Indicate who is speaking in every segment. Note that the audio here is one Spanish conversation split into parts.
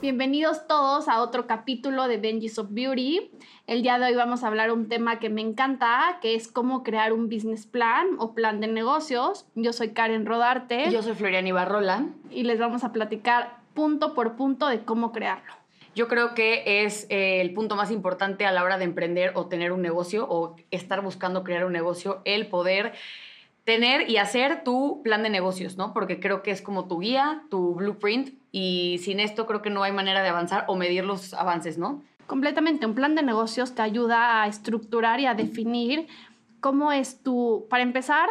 Speaker 1: Bienvenidos todos a otro capítulo de Benji's of Beauty. El día de hoy vamos a hablar un tema que me encanta, que es cómo crear un business plan o plan de negocios. Yo soy Karen Rodarte.
Speaker 2: Yo soy Floriana Ibarrola.
Speaker 1: Y les vamos a platicar punto por punto de cómo crearlo.
Speaker 2: Yo creo que es eh, el punto más importante a la hora de emprender o tener un negocio o estar buscando crear un negocio, el poder tener y hacer tu plan de negocios, ¿no? Porque creo que es como tu guía, tu blueprint y sin esto creo que no hay manera de avanzar o medir los avances, ¿no?
Speaker 1: Completamente, un plan de negocios te ayuda a estructurar y a definir cómo es tu, para empezar,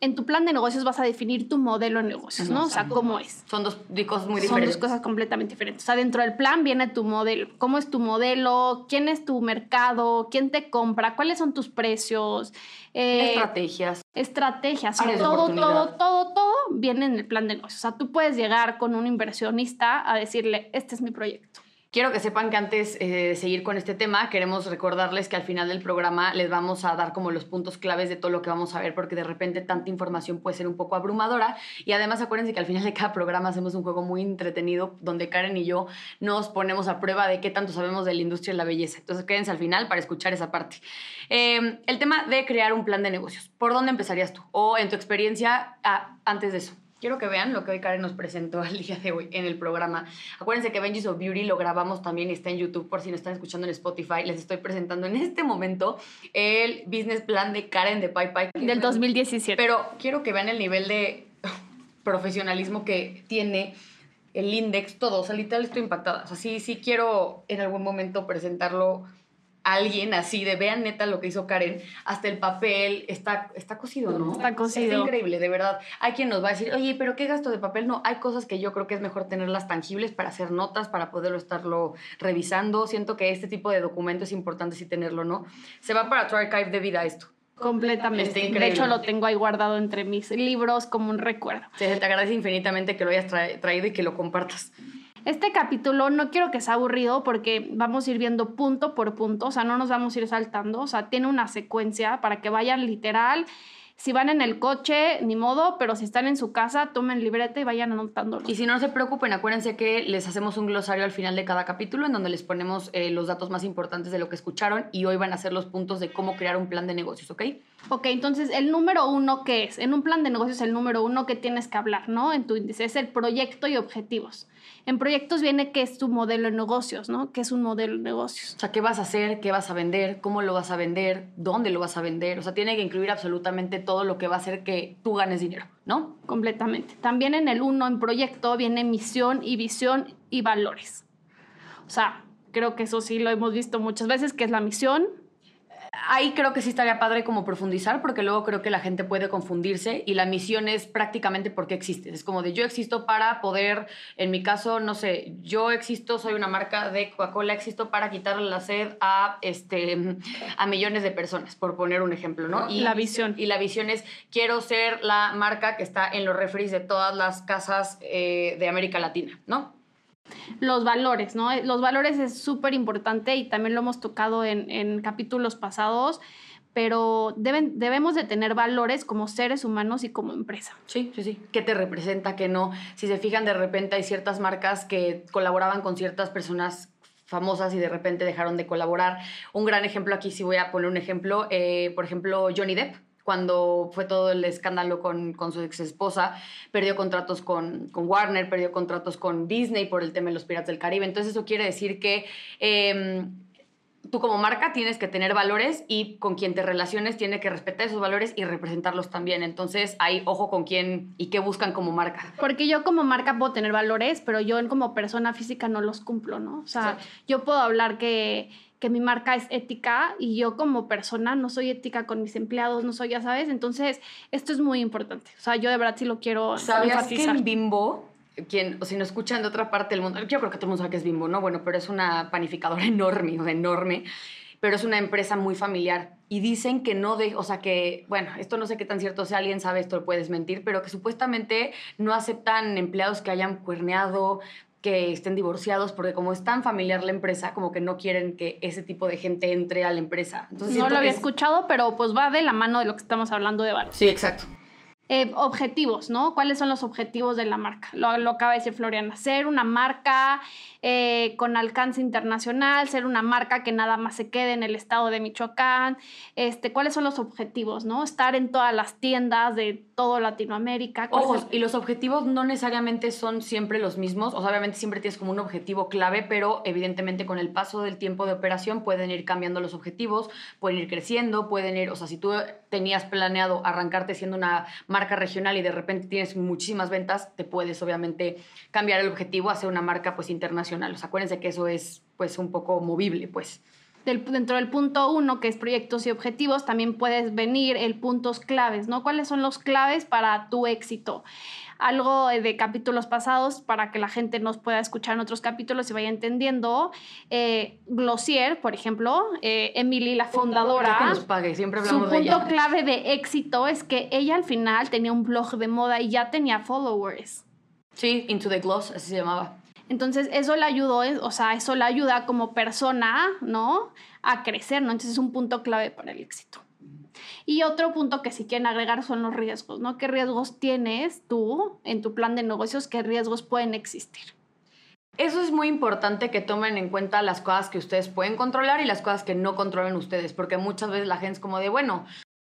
Speaker 1: en tu plan de negocios vas a definir tu modelo de negocios, ¿no? O sea, cómo es.
Speaker 2: Son dos cosas muy diferentes.
Speaker 1: Son dos cosas completamente diferentes. O sea, dentro del plan viene tu modelo. ¿Cómo es tu modelo? ¿Quién es tu mercado? ¿Quién te compra? ¿Cuáles son tus precios?
Speaker 2: Eh, estrategias.
Speaker 1: Estrategias. todo, todo, todo, todo viene en el plan de negocios. O sea, tú puedes llegar con un inversionista a decirle, este es mi proyecto.
Speaker 2: Quiero que sepan que antes eh, de seguir con este tema, queremos recordarles que al final del programa les vamos a dar como los puntos claves de todo lo que vamos a ver, porque de repente tanta información puede ser un poco abrumadora. Y además acuérdense que al final de cada programa hacemos un juego muy entretenido donde Karen y yo nos ponemos a prueba de qué tanto sabemos de la industria de la belleza. Entonces quédense al final para escuchar esa parte. Em, el tema de crear un plan de negocios. ¿Por dónde empezarías tú? O en tu experiencia, antes de eso. Quiero que vean lo que hoy Karen nos presentó el día de hoy en el programa. Acuérdense que Benji's of Beauty lo grabamos también y está en YouTube por si no están escuchando en Spotify. Les estoy presentando en este momento el business plan de Karen de Pai Pai.
Speaker 1: Del 2017.
Speaker 2: Pero quiero que vean el nivel de profesionalismo que tiene el index, todo. O sea, literal estoy impactada. O sea, sí, sí quiero en algún momento presentarlo alguien así de vean neta lo que hizo Karen, hasta el papel está, está cosido, ¿no?
Speaker 1: Está cosido.
Speaker 2: Es increíble, de verdad. Hay quien nos va a decir, oye, pero ¿qué gasto de papel? No, hay cosas que yo creo que es mejor tenerlas tangibles para hacer notas, para poderlo estarlo revisando. Siento que este tipo de documento es importante sí tenerlo, ¿no? Se va para tu archive de vida esto.
Speaker 1: Completamente. De hecho, lo tengo ahí guardado entre mis libros como un recuerdo.
Speaker 2: Sí, te agradece infinitamente que lo hayas traído y que lo compartas.
Speaker 1: Este capítulo no quiero que sea aburrido porque vamos a ir viendo punto por punto, o sea, no nos vamos a ir saltando, o sea, tiene una secuencia para que vayan literal. Si van en el coche, ni modo, pero si están en su casa, tomen libreta y vayan anotándolo.
Speaker 2: Y si no, se preocupen, acuérdense que les hacemos un glosario al final de cada capítulo en donde les ponemos eh, los datos más importantes de lo que escucharon y hoy van a ser los puntos de cómo crear un plan de negocios, ¿ok?
Speaker 1: Ok, entonces el número uno, ¿qué es? En un plan de negocios, el número uno que tienes que hablar, ¿no? En tu índice es el proyecto y objetivos. En proyectos viene qué es tu modelo de negocios, ¿no? ¿Qué es un modelo de negocios?
Speaker 2: O sea, ¿qué vas a hacer? ¿Qué vas a vender? ¿Cómo lo vas a vender? ¿Dónde lo vas a vender? O sea, tiene que incluir absolutamente todo lo que va a hacer que tú ganes dinero, ¿no?
Speaker 1: Completamente. También en el uno, en proyecto, viene misión y visión y valores. O sea, creo que eso sí lo hemos visto muchas veces, que es la misión,
Speaker 2: ahí creo que sí estaría padre como profundizar, porque luego creo que la gente puede confundirse y la misión es prácticamente porque existes. Es como de yo existo para poder, en mi caso, no sé, yo existo, soy una marca de Coca-Cola, existo para quitarle la sed a, este, a millones de personas, por poner un ejemplo, ¿no?
Speaker 1: Y la visión.
Speaker 2: Y la visión es, quiero ser la marca que está en los refres de todas las casas eh, de América Latina, ¿no?
Speaker 1: Los valores, ¿no? Los valores es súper importante y también lo hemos tocado en, capítulos pasados, pero deben, debemos de tener valores como seres humanos y como empresa.
Speaker 2: Sí, sí, sí. ¿Qué te representa? ¿Qué no? Si se fijan, de repente hay ciertas marcas que colaboraban con ciertas personas famosas y de repente dejaron de colaborar. Un gran ejemplo aquí, si voy a poner un ejemplo, eh, por ejemplo, Johnny Depp cuando fue todo el escándalo con, su ex esposa, perdió contratos con, Warner, perdió contratos con Disney por el tema de los Piratas del Caribe. Entonces eso quiere decir que... Em, tú como marca tienes que tener valores y con quien te relaciones tiene que respetar esos valores y representarlos también. Entonces, hay ojo con quién y qué buscan como marca.
Speaker 1: Porque yo como marca puedo tener valores, pero yo como persona física no los cumplo, ¿no? O sea, yo puedo hablar que que mi marca es ética y yo como persona no soy ética con mis empleados, no soy, ya sabes. Entonces, esto es muy importante. O sea, yo de verdad sí lo quiero
Speaker 2: ¿Sabías que en Bimbo quien, o si no escuchan de otra parte del mundo, yo creo que todo el mundo sabe que es Bimbo, ¿no? Bueno, pero es una panificadora enorme, o sea, enorme, pero es una empresa muy familiar. Y dicen que no de, o sea, que, bueno, esto no sé qué tan cierto sea, alguien sabe esto, puedes mentir, pero que supuestamente no aceptan empleados que hayan cuerneado, que estén divorciados, porque como es tan familiar la empresa, como que no quieren que ese tipo de gente entre a la empresa.
Speaker 1: Entonces, no lo había escuchado, pero pues va de la mano de lo que estamos hablando de valor.
Speaker 2: Sí, exacto.
Speaker 1: Eh, objetivos, ¿no? ¿Cuáles son los objetivos de la marca? Lo, lo acaba de decir Floriana. Ser una marca eh, con alcance internacional, ser una marca que nada más se quede en el estado de Michoacán. Este, ¿Cuáles son los objetivos, no? Estar en todas las tiendas de todo Latinoamérica.
Speaker 2: Ojos, y los objetivos no necesariamente son siempre los mismos. O sea, obviamente siempre tienes como un objetivo clave, pero evidentemente con el paso del tiempo de operación pueden ir cambiando los objetivos, pueden ir creciendo, pueden ir, o sea, si tú tenías planeado arrancarte siendo una marca marca regional y de repente tienes muchísimas ventas, te puedes obviamente cambiar el objetivo a ser una marca pues internacional. Acuérdense que eso es pues un poco movible, pues.
Speaker 1: dentro del punto uno, que es proyectos y objetivos, también puedes venir el puntos claves, ¿no? ¿Cuáles son los claves para tu éxito? Algo de capítulos pasados para que la gente nos pueda escuchar en otros capítulos y vaya entendiendo. Eh, Glossier, por ejemplo, eh, Emily, la fundadora.
Speaker 2: Que nos pague, siempre hablamos
Speaker 1: su punto clave de éxito es que ella al final tenía un blog de moda y ya tenía followers.
Speaker 2: Sí, Into the Gloss, así se llamaba.
Speaker 1: Entonces, eso le ayudó, o sea, eso le ayuda como persona, ¿no? A crecer, ¿no? Entonces, es un punto clave para el éxito. Y otro punto que sí quieren agregar son los riesgos, ¿no? ¿Qué riesgos tienes tú en tu plan de negocios? ¿Qué riesgos pueden existir?
Speaker 2: Eso es muy importante que tomen en cuenta las cosas que ustedes pueden controlar y las cosas que no controlan ustedes, porque muchas veces la gente es como de, bueno,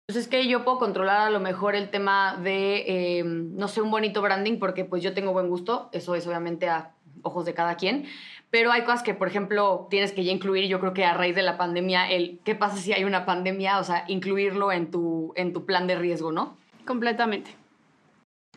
Speaker 2: pues es que yo puedo controlar a lo mejor el tema de, eh, no sé, un bonito branding, porque pues yo tengo buen gusto, eso es obviamente a ojos de cada quien, pero hay cosas que, por ejemplo, tienes que ya incluir, yo creo que a raíz de la pandemia, el qué pasa si hay una pandemia, o sea, incluirlo en tu, en tu plan de riesgo, ¿no?
Speaker 1: Completamente.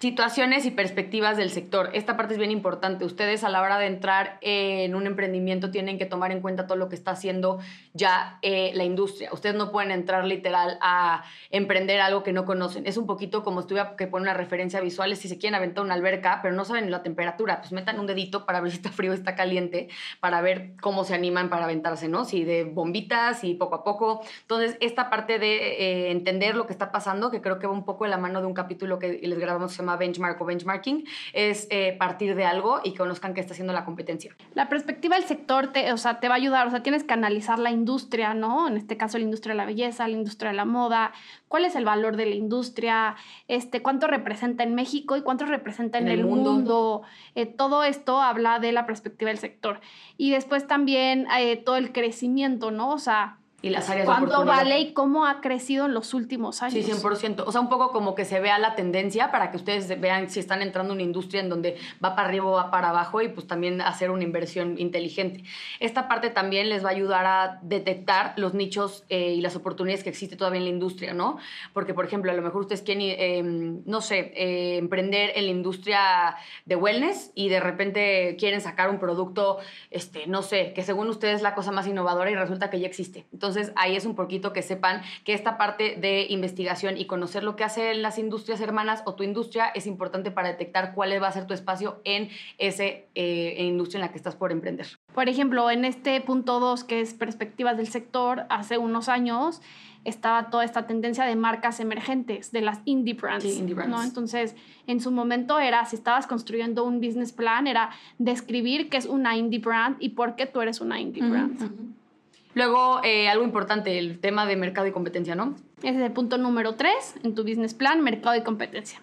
Speaker 2: Situaciones y perspectivas del sector. Esta parte es bien importante. Ustedes a la hora de entrar en un emprendimiento tienen que tomar en cuenta todo lo que está haciendo ya eh, la industria. Ustedes no pueden entrar literal a emprender algo que no conocen. Es un poquito como tuviera que poner una referencia visual. Si se quieren aventar una alberca, pero no saben la temperatura, pues metan un dedito para ver si está frío o está caliente, para ver cómo se animan para aventarse, ¿no? Si de bombitas y poco a poco. Entonces, esta parte de eh, entender lo que está pasando, que creo que va un poco de la mano de un capítulo que les grabamos benchmark o benchmarking, es eh, partir de algo y conozcan qué está haciendo la competencia.
Speaker 1: La perspectiva del sector te, o sea, te va a ayudar, o sea, tienes que analizar la industria, ¿no? En este caso la industria de la belleza, la industria de la moda, cuál es el valor de la industria, este, cuánto representa en México y cuánto representa en, el, mundo. Eh, todo esto habla de la perspectiva del sector. Y después también eh, todo el crecimiento, ¿no? O sea,
Speaker 2: y las áreas
Speaker 1: ¿Cuánto vale y cómo ha crecido en los últimos años?
Speaker 2: Sí, 100%. O sea, un poco como que se vea la tendencia para que ustedes vean si están entrando en una industria en donde va para arriba o va para abajo y pues también hacer una inversión inteligente. Esta parte también les va a ayudar a detectar los nichos eh, y las oportunidades que existe todavía en la industria, ¿no? Porque, por ejemplo, a lo mejor ustedes quieren, em, no sé, eh, emprender en la industria de wellness y de repente quieren sacar un producto, este, no sé, que según ustedes es la cosa más innovadora y resulta que ya existe. Entonces, entonces ahí es un poquito que sepan que esta parte de investigación y conocer lo que hacen las industrias hermanas o tu industria es importante para detectar cuál va a ser tu espacio en esa eh, industria en la que estás por emprender.
Speaker 1: Por ejemplo, en este punto 2, que es perspectivas del sector, hace unos años estaba toda esta tendencia de marcas emergentes, de las indie brands. indie brands. ¿no? Entonces, en su momento era, si estabas construyendo un business plan, era describir qué es una indie brand y por qué tú eres una indie brand.
Speaker 2: Luego, eh, algo importante, el tema de mercado y competencia, ¿no?
Speaker 1: Ese es el punto número tres en tu business plan, mercado y competencia.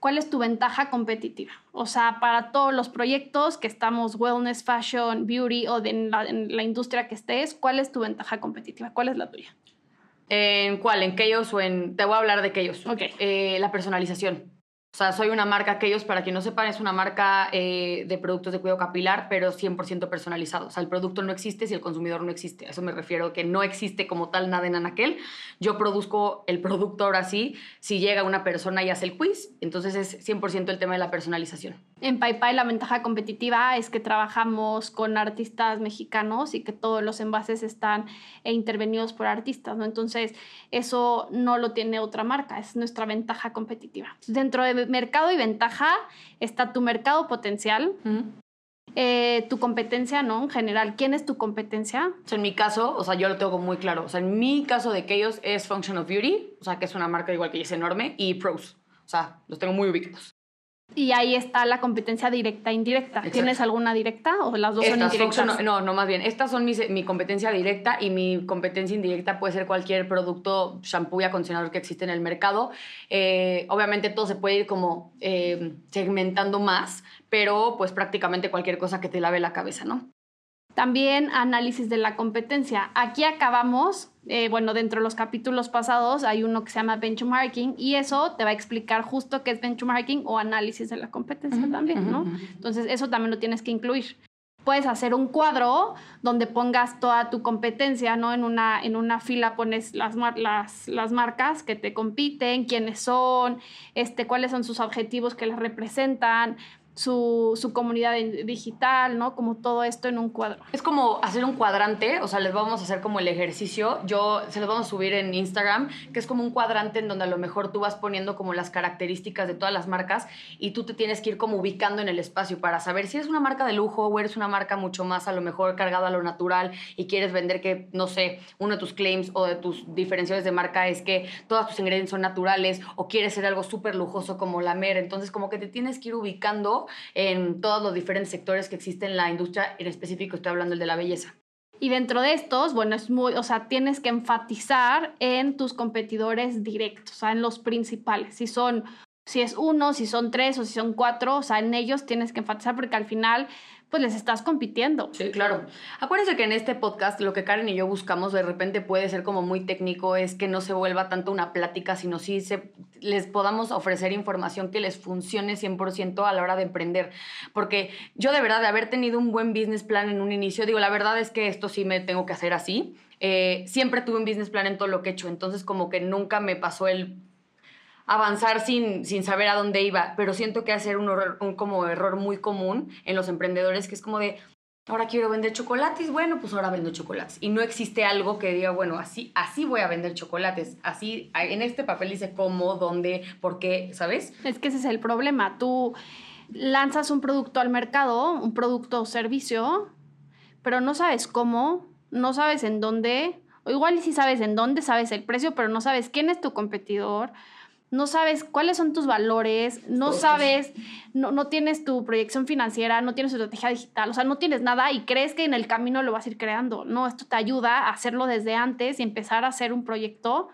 Speaker 1: ¿Cuál es tu ventaja competitiva? O sea, para todos los proyectos que estamos wellness, fashion, beauty o en, la, industria que estés, ¿cuál es tu ventaja competitiva? ¿Cuál es la tuya?
Speaker 2: ¿En cuál? ¿En Chaos o en...? Te voy a hablar de Chaos.
Speaker 1: Ok.
Speaker 2: Eh, la personalización. O sea, soy una marca, aquellos, para quien no sepan, es una marca eh, de productos de cuidado capilar, pero 100% personalizado. O sea, el producto no existe si el consumidor no existe. A eso me refiero, que no existe como tal nada en Anaquel. Yo produzco el producto ahora sí, si llega una persona y hace el quiz, entonces es 100% el tema de la personalización.
Speaker 1: En PayPay la ventaja competitiva es que trabajamos con artistas mexicanos y que todos los envases están e intervenidos por artistas, ¿no? Entonces, eso no lo tiene otra marca, es nuestra ventaja competitiva. Dentro de mercado y ventaja está tu mercado potencial, eh, tu competencia, ¿no? En general, ¿quién es tu competencia?
Speaker 2: en mi caso, o sea, yo lo tengo muy claro. O sea, en mi caso de ellos es Function of Beauty, o sea, que es una marca igual que es enorme, y Pros. O sea, los tengo muy ubicados.
Speaker 1: Y ahí está la competencia directa e indirecta. ¿Tienes alguna directa o las dos son indirectas?
Speaker 2: no, no, más bien. Estas son mi competencia directa y mi competencia indirecta puede ser cualquier producto, shampoo y acondicionador que existe en el mercado. Eh, obviamente todo se puede ir como eh, segmentando más, pero pues prácticamente cualquier cosa que te lave la cabeza, ¿no?
Speaker 1: También análisis de la competencia. Aquí acabamos, eh, bueno, dentro de los capítulos pasados hay uno que se llama benchmarking y eso te va a explicar justo qué es benchmarking o análisis de la competencia también, ¿no? Entonces, eso también lo tienes que incluir. Puedes hacer un cuadro donde pongas toda tu competencia, ¿no? En una, en una fila pones las, las, las marcas que te compiten, quiénes son, este, cuáles son sus objetivos que las representan, su, comunidad digital, ¿no? Como todo esto en un cuadro.
Speaker 2: Es como hacer un cuadrante, o sea, les vamos a hacer como el ejercicio. Yo se los vamos a subir en Instagram, que es como un cuadrante en donde a lo mejor tú vas poniendo como las características de todas las marcas y tú te tienes que ir como ubicando en el espacio para saber si eres una marca de lujo o eres una marca mucho más a lo mejor cargada a lo natural y quieres vender que, no sé, uno de tus claims o de tus diferenciales de marca es que todos tus ingredientes son naturales o quieres ser algo súper lujoso como la Mer. Entonces, como que te tienes que ir ubicando en todos los diferentes sectores que existen en la industria, en específico estoy hablando el de la belleza.
Speaker 1: Y dentro de estos, bueno, es muy, o sea, tienes que enfatizar en tus competidores directos, o sea, en los principales. Si son, si es uno, si son tres o si son cuatro, o sea, en ellos tienes que enfatizar porque al final pues les estás compitiendo.
Speaker 2: Sí, claro. Acuérdense que en este podcast lo que Karen y yo buscamos de repente puede ser como muy técnico, es que no se vuelva tanto una plática, sino sí se, les podamos ofrecer información que les funcione 100% a la hora de emprender. Porque yo de verdad, de haber tenido un buen business plan en un inicio, digo, la verdad es que esto sí me tengo que hacer así. Eh, siempre tuve un business plan en todo lo que he hecho, entonces como que nunca me pasó el avanzar sin, sin saber a dónde iba, pero siento que hacer un, como error muy común en los emprendedores, que es como de, ahora quiero vender chocolates, bueno, pues ahora vendo chocolates. Y no existe algo que diga, bueno, así, así voy a vender chocolates, así, en este papel dice cómo, dónde, por qué, ¿sabes?
Speaker 1: Es que ese es el problema, tú lanzas un producto al mercado, un producto o servicio, pero no sabes cómo, no sabes en dónde, o igual si sabes en dónde, sabes el precio, pero no sabes quién es tu competidor, no sabes cuáles son tus valores, no sabes, no, no, tienes tu proyección financiera, no tienes tu estrategia digital, o sea, no tienes nada y crees que en el camino lo vas a ir creando. No, esto te ayuda a hacerlo desde antes y empezar a hacer un proyecto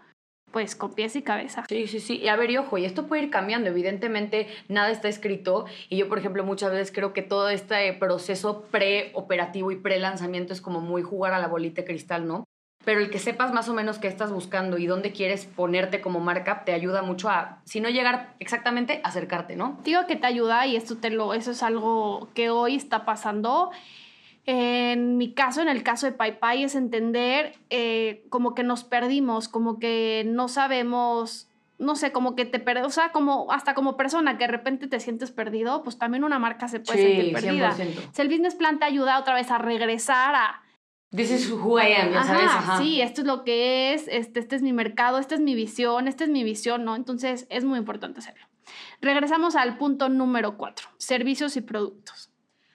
Speaker 1: pues con pies y cabeza.
Speaker 2: Sí, sí, sí. Y a ver, y ojo, y esto puede ir cambiando. Evidentemente, nada está escrito. Y yo, por ejemplo, muchas veces creo que todo este proceso pre-operativo y pre-lanzamiento es como muy jugar a la bolita de cristal, ¿no? Pero el que sepas más o menos qué estás buscando y dónde quieres ponerte como marca te ayuda mucho a, si no llegar exactamente, acercarte, ¿no?
Speaker 1: Digo que te ayuda y esto te lo, eso es algo que hoy está pasando. En mi caso, en el caso de PayPay, es entender eh, como que nos perdimos, como que no sabemos no sé, como que te perdes, o sea, como hasta como persona que de repente te sientes perdido, pues también una marca se puede sentir perdida. Si el business plan te ayuda otra vez a regresar a
Speaker 2: This is who I am, ya sabes.
Speaker 1: Sí, esto es lo que es, este, este es mi mercado, esta es mi visión, esta es mi visión, ¿no? Entonces es muy importante hacerlo. Regresamos al punto número cuatro, servicios y productos.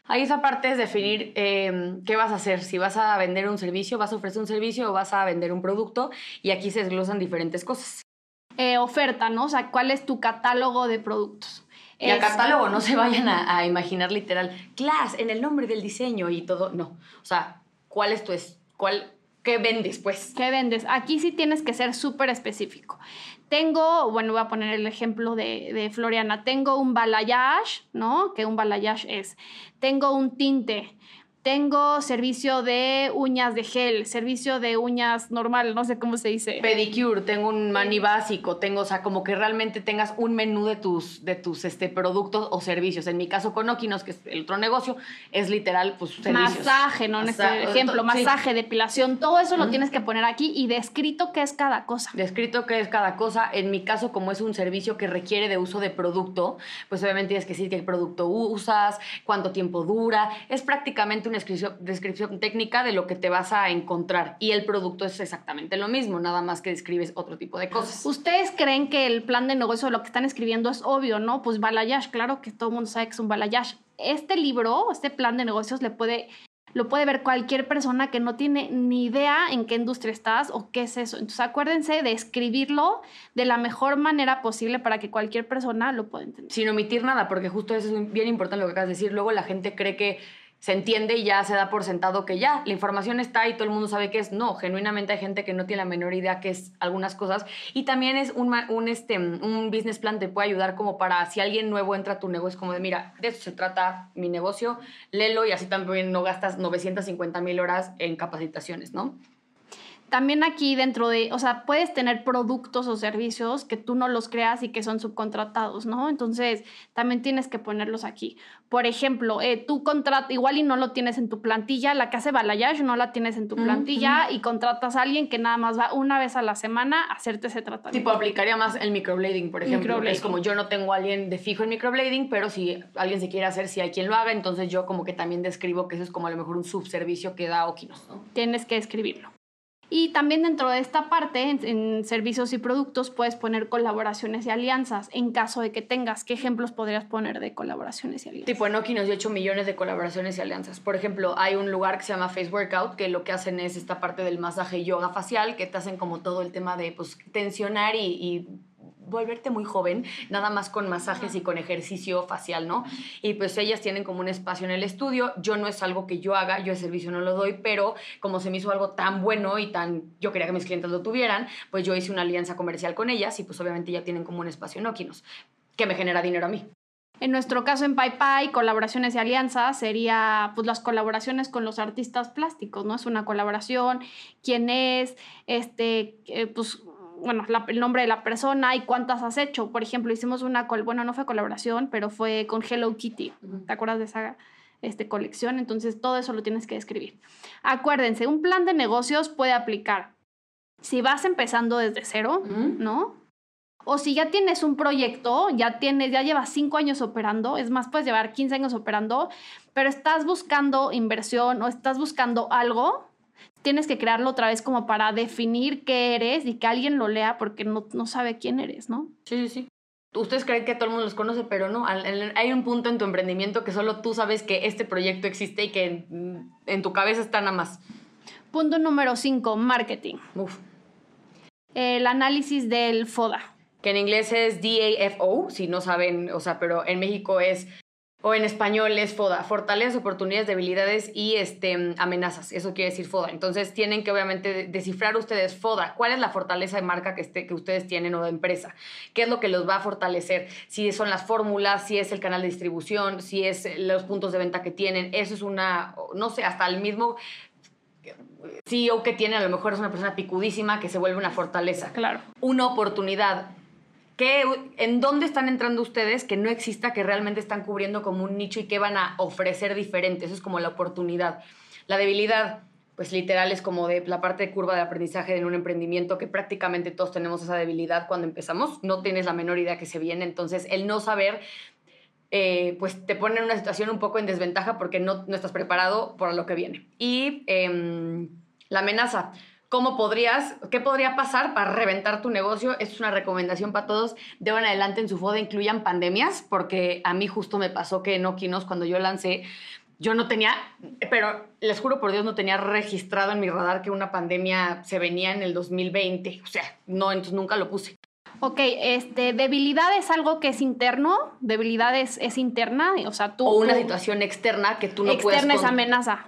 Speaker 2: Ahí esa parte es definir em, qué vas a hacer, si vas a vender un servicio, vas a ofrecer un servicio o vas a vender un producto y aquí se desglosan diferentes cosas.
Speaker 1: Eh, oferta, ¿no? O sea, ¿cuál es tu catálogo de productos?
Speaker 2: Y a catálogo no se vayan a, a imaginar literal, class, en el nombre del diseño y todo, no. O sea, cuál es tu, cuál, qué vendes, pues.
Speaker 1: ¿Qué vendes? Aquí sí tienes que ser súper específico. Tengo, bueno, voy a poner el ejemplo de, de, Floriana. Tengo un balayage, ¿no? Que un balayage es. Tengo un tinte. Tengo servicio de uñas de gel, servicio de uñas normal, no sé cómo se dice.
Speaker 2: Pedicure, tengo un mani básico, tengo, o sea, como que realmente tengas un menú de tus, de tus este, productos o servicios. En mi caso con Okinos, que es el otro negocio, es literal, pues, servicios.
Speaker 1: Masaje, ¿no? En este ejemplo, masaje, depilación, todo eso lo tienes que poner aquí y descrito qué es cada cosa.
Speaker 2: Descrito qué es cada cosa. En mi caso, como es un servicio que requiere de uso de producto, pues obviamente tienes que decir qué producto usas, cuánto tiempo dura. Es prácticamente una descripción, descripción técnica de lo que te vas a encontrar y el producto es exactamente lo mismo, nada más que describes otro tipo de cosas.
Speaker 1: ¿Ustedes creen que el plan de negocio, lo que están escribiendo es obvio, no? Pues balayage, claro que todo el mundo sabe que es un balayage. Este libro, este plan de negocios le puede lo puede ver cualquier persona que no tiene ni idea en qué industria estás o qué es eso. Entonces acuérdense de escribirlo de la mejor manera posible para que cualquier persona lo pueda entender.
Speaker 2: Sin omitir nada, porque justo eso es bien importante lo que acabas de decir. Luego la gente cree que se entiende y ya se da por sentado que ya, la información está y todo el mundo sabe que es. No, genuinamente hay gente que no tiene la menor idea que es algunas cosas. Y también es un, un, este, un business plan te puede ayudar como para si alguien nuevo entra a tu negocio, como de, mira, de eso se trata mi negocio, léelo y así también no gastas 950 mil horas en capacitaciones, ¿no?
Speaker 1: También aquí dentro de, o sea, puedes tener productos o servicios que tú no los creas y que son subcontratados, ¿no? Entonces, también tienes que ponerlos aquí. Por ejemplo, eh, tú contratas, igual y no lo tienes en tu plantilla, la que hace balayage no la tienes en tu plantilla y contratas a alguien que nada más va una vez a la semana a hacerte ese tratamiento.
Speaker 2: Tipo, aplicaría más el microblading, por ejemplo. Es como yo no tengo a alguien de fijo en microblading, pero si alguien se quiere hacer, si hay quien lo haga, entonces yo como que también describo que eso es como a lo mejor un subservicio que da Okinos, ¿no?
Speaker 1: Tienes que escribirlo. Y también dentro de esta parte, en, servicios y productos, puedes poner colaboraciones y alianzas en caso de que tengas. ¿Qué ejemplos podrías poner de colaboraciones y alianzas?
Speaker 2: Tipo, en nos dio 8 millones de colaboraciones y alianzas. Por ejemplo, hay un lugar que se llama Face Workout, que lo que hacen es esta parte del masaje yoga facial, que te hacen como todo el tema de pues, tensionar y volverte muy joven, nada más con masajes y con ejercicio facial, ¿no? Y pues ellas tienen como un espacio en el estudio. Yo no es algo que yo haga, yo el servicio no lo doy, pero como se me hizo algo tan bueno y tan, yo quería que mis clientes lo tuvieran, pues yo hice una alianza comercial con ellas y pues obviamente ya tienen como un espacio en Okinos, que me genera dinero a mí.
Speaker 1: En nuestro caso en PayPay, colaboraciones y alianzas sería pues las colaboraciones con los artistas plásticos, ¿no? Es una colaboración, quién es, este, eh, pues bueno, el nombre de la persona y cuántas has hecho. Por ejemplo, hicimos una, bueno, no fue colaboración, pero fue con Hello Kitty. ¿Te acuerdas de esa este, colección? Entonces, todo eso lo tienes que escribir. Acuérdense, un plan de negocios puede aplicar si vas empezando desde cero, ¿no? O si ya tienes un proyecto, ya tienes, ya llevas cinco años operando, es más, puedes llevar 15 años operando, pero estás buscando inversión o estás buscando algo, tienes que crearlo otra vez como para definir qué eres y que alguien lo lea porque no, no sabe quién eres, ¿no?
Speaker 2: Sí, sí, sí. Ustedes creen que todo el mundo los conoce, pero no. Hay un punto en tu emprendimiento que solo tú sabes que este proyecto existe y que en, tu cabeza está nada más.
Speaker 1: Punto número 5, marketing. Uf. El análisis del FODA.
Speaker 2: Que en inglés es DAFO, si no saben, o sea, pero en México es o en español es FODA, fortalezas, oportunidades, debilidades y este, amenazas. Eso quiere decir FODA. Entonces tienen que obviamente descifrar ustedes FODA. ¿Cuál es la fortaleza de marca que, este, que ustedes tienen o de empresa? ¿Qué es lo que los va a fortalecer? Si son las fórmulas, si es el canal de distribución, si es los puntos de venta que tienen. Eso es una, no sé, hasta el mismo CEO que tiene a lo mejor es una persona picudísima que se vuelve una fortaleza.
Speaker 1: Claro.
Speaker 2: Una oportunidad ¿En dónde están entrando ustedes que no exista, que realmente están cubriendo como un nicho y que van a ofrecer diferente? Eso es como la oportunidad. La debilidad, pues literal es como de la parte de curva de aprendizaje en un emprendimiento que prácticamente todos tenemos esa debilidad cuando empezamos. No tienes la menor idea que se viene. Entonces, el no saber eh, pues te pone en una situación un poco en desventaja porque no, no estás preparado para lo que viene. Y em, la amenaza. ¿Cómo podrías, qué podría pasar para reventar tu negocio? Es una recomendación para todos. De en adelante en su FODA incluyan pandemias, porque a mí justo me pasó que en Okinos, cuando yo lancé, yo no tenía, pero les juro por Dios, no tenía registrado en mi radar que una pandemia se venía en el 2020. O sea, no, entonces nunca lo puse.
Speaker 1: Ok, este, debilidad es algo que es interno, debilidad es, interna, o sea, tú...
Speaker 2: O una situación externa que tú no
Speaker 1: puedes... Externa es amenaza.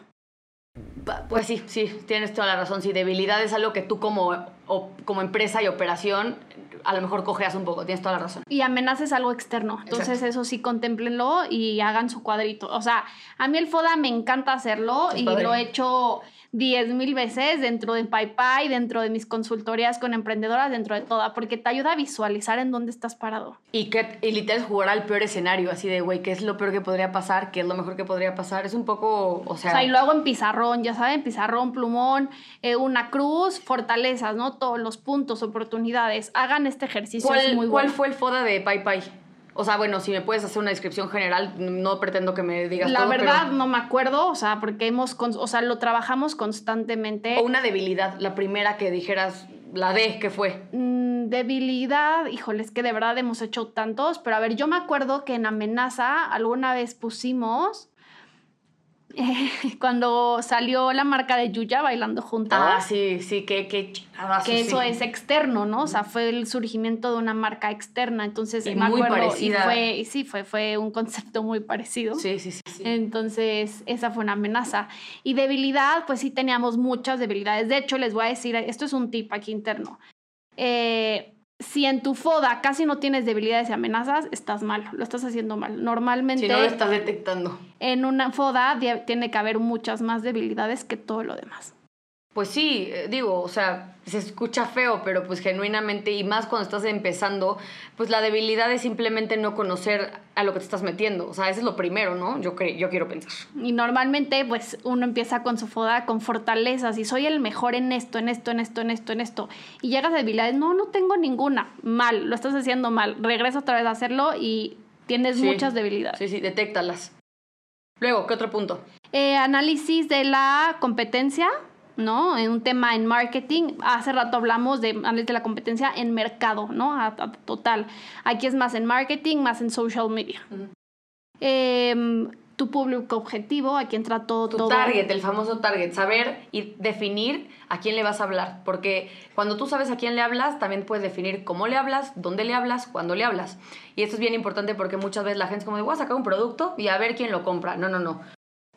Speaker 2: Pues sí, sí, tienes toda la razón. Si debilidad es algo que tú como o como empresa y operación, a lo mejor cojeas un poco, tienes toda la razón.
Speaker 1: Y amenaza es algo externo, entonces eso sí contemplenlo y hagan su cuadrito. O sea, a mí el FODA me encanta hacerlo y lo he hecho diez mil veces dentro de PayPay, dentro de mis consultorías con emprendedoras, dentro de toda, porque te ayuda a visualizar en dónde estás parado.
Speaker 2: Y, que, y literal jugar al peor escenario, así de, güey, ¿qué es lo peor que podría pasar? ¿Qué es lo mejor que podría pasar? Es un poco, o sea...
Speaker 1: O sea, y lo hago en pizarrón, ya saben, pizarrón, plumón, eh, una cruz, fortalezas, ¿no? Todos los puntos, oportunidades. Hagan este ejercicio, es muy bueno.
Speaker 2: ¿Cuál fue el FODA de PayPay? O sea, bueno, si me puedes hacer una descripción general, no pretendo que me digas
Speaker 1: La verdad no me acuerdo, o sea, porque hemos, o sea, lo trabajamos constantemente.
Speaker 2: O una debilidad, la primera que dijeras, la D, ¿qué fue?
Speaker 1: Mm, debilidad, híjole, es que de verdad hemos hecho tantos, pero a ver, yo me acuerdo que en Amenaza alguna vez pusimos cuando salió la marca de Yuya bailando juntos.
Speaker 2: Ah, sí, sí, que, que,
Speaker 1: que eso es externo, ¿no? O sea, fue el surgimiento de una marca externa, entonces
Speaker 2: y muy parecida.
Speaker 1: Y, fue, y sí, fue, fue un concepto muy parecido.
Speaker 2: Sí, sí, sí, sí,
Speaker 1: Entonces, esa fue una amenaza. Y debilidad, pues sí teníamos muchas debilidades. De hecho, les voy a decir, esto es un tip aquí interno. Eh, si en tu FODA casi no tienes debilidades y amenazas, estás mal, lo estás haciendo mal. Normalmente...
Speaker 2: Si no lo estás detectando.
Speaker 1: En una FODA tiene que haber muchas más debilidades que todo lo demás.
Speaker 2: Pues sí, eh, digo, o sea, se escucha feo, pero pues genuinamente, y más cuando estás empezando, pues la debilidad es simplemente no conocer a lo que te estás metiendo. O sea, eso es lo primero, ¿no? Yo, yo quiero pensar.
Speaker 1: Y normalmente, pues uno empieza con su foda, con fortalezas, y soy el mejor en esto, en esto, en esto, en esto, en esto. Y llegas a debilidades, no, no tengo ninguna. Mal, lo estás haciendo mal. Regresa otra vez a hacerlo y tienes muchas debilidades.
Speaker 2: Sí, sí, detéctalas. Luego, ¿qué otro punto?
Speaker 1: Eh, análisis de la competencia ¿no? En un tema en marketing. Hace rato hablamos de antes de la competencia en mercado, ¿no? A, total. Aquí es más en marketing, más en social media. Em, tu público objetivo, aquí entra todo.
Speaker 2: Tu target, el famoso target. Saber y definir a quién le vas a hablar. Porque cuando tú sabes a quién le hablas, también puedes definir cómo le hablas, dónde le hablas, cuándo le hablas. Y esto es bien importante porque muchas veces la gente es como de, voy a sacar un producto y a ver quién lo compra. No, no, no.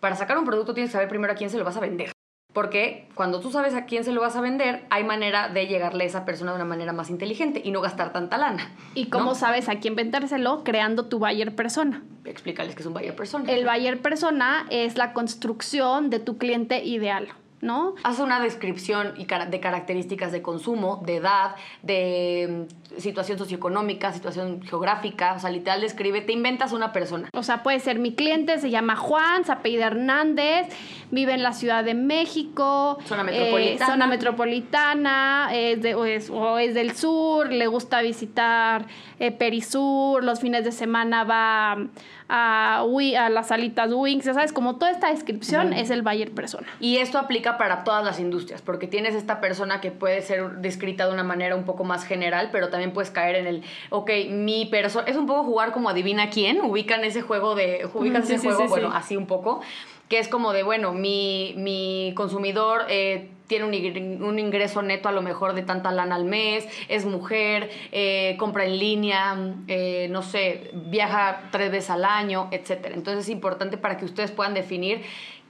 Speaker 2: Para sacar un producto tienes que saber primero a quién se lo vas a vender. Porque cuando tú sabes a quién se lo vas a vender, hay manera de llegarle a esa persona de una manera más inteligente y no gastar tanta lana.
Speaker 1: ¿Y cómo sabes a quién vendérselo? Creando tu buyer persona.
Speaker 2: Explícales qué es un buyer persona.
Speaker 1: El buyer persona es la construcción de tu cliente ideal. ¿No?
Speaker 2: Haz una descripción de características de consumo, de edad, de mm, situación socioeconómica, situación geográfica, o sea, literal describe, te inventas una persona.
Speaker 1: O sea, puede ser mi cliente, se llama Juan, se apellida Hernández, vive en la Ciudad de México,
Speaker 2: zona metropolitana,
Speaker 1: eh, zona metropolitana es de, o, es, del sur, le gusta visitar eh, Perisur, los fines de semana va a, a las salitas Wings, ¿sabes? Como toda esta descripción es el Bayer persona.
Speaker 2: Y esto aplica para todas las industrias, porque tienes esta persona que puede ser descrita de una manera un poco más general, pero también puedes caer en el, ok, mi persona, es un poco jugar como adivina quién, ubican ese juego de, ubican ese juego, bueno, así un poco que es como de, bueno, mi, mi consumidor eh, tiene un, ingreso neto a lo mejor de tanta lana al mes, es mujer, eh, compra en línea, eh, no sé, viaja tres veces al año, etc. Entonces es importante para que ustedes puedan definir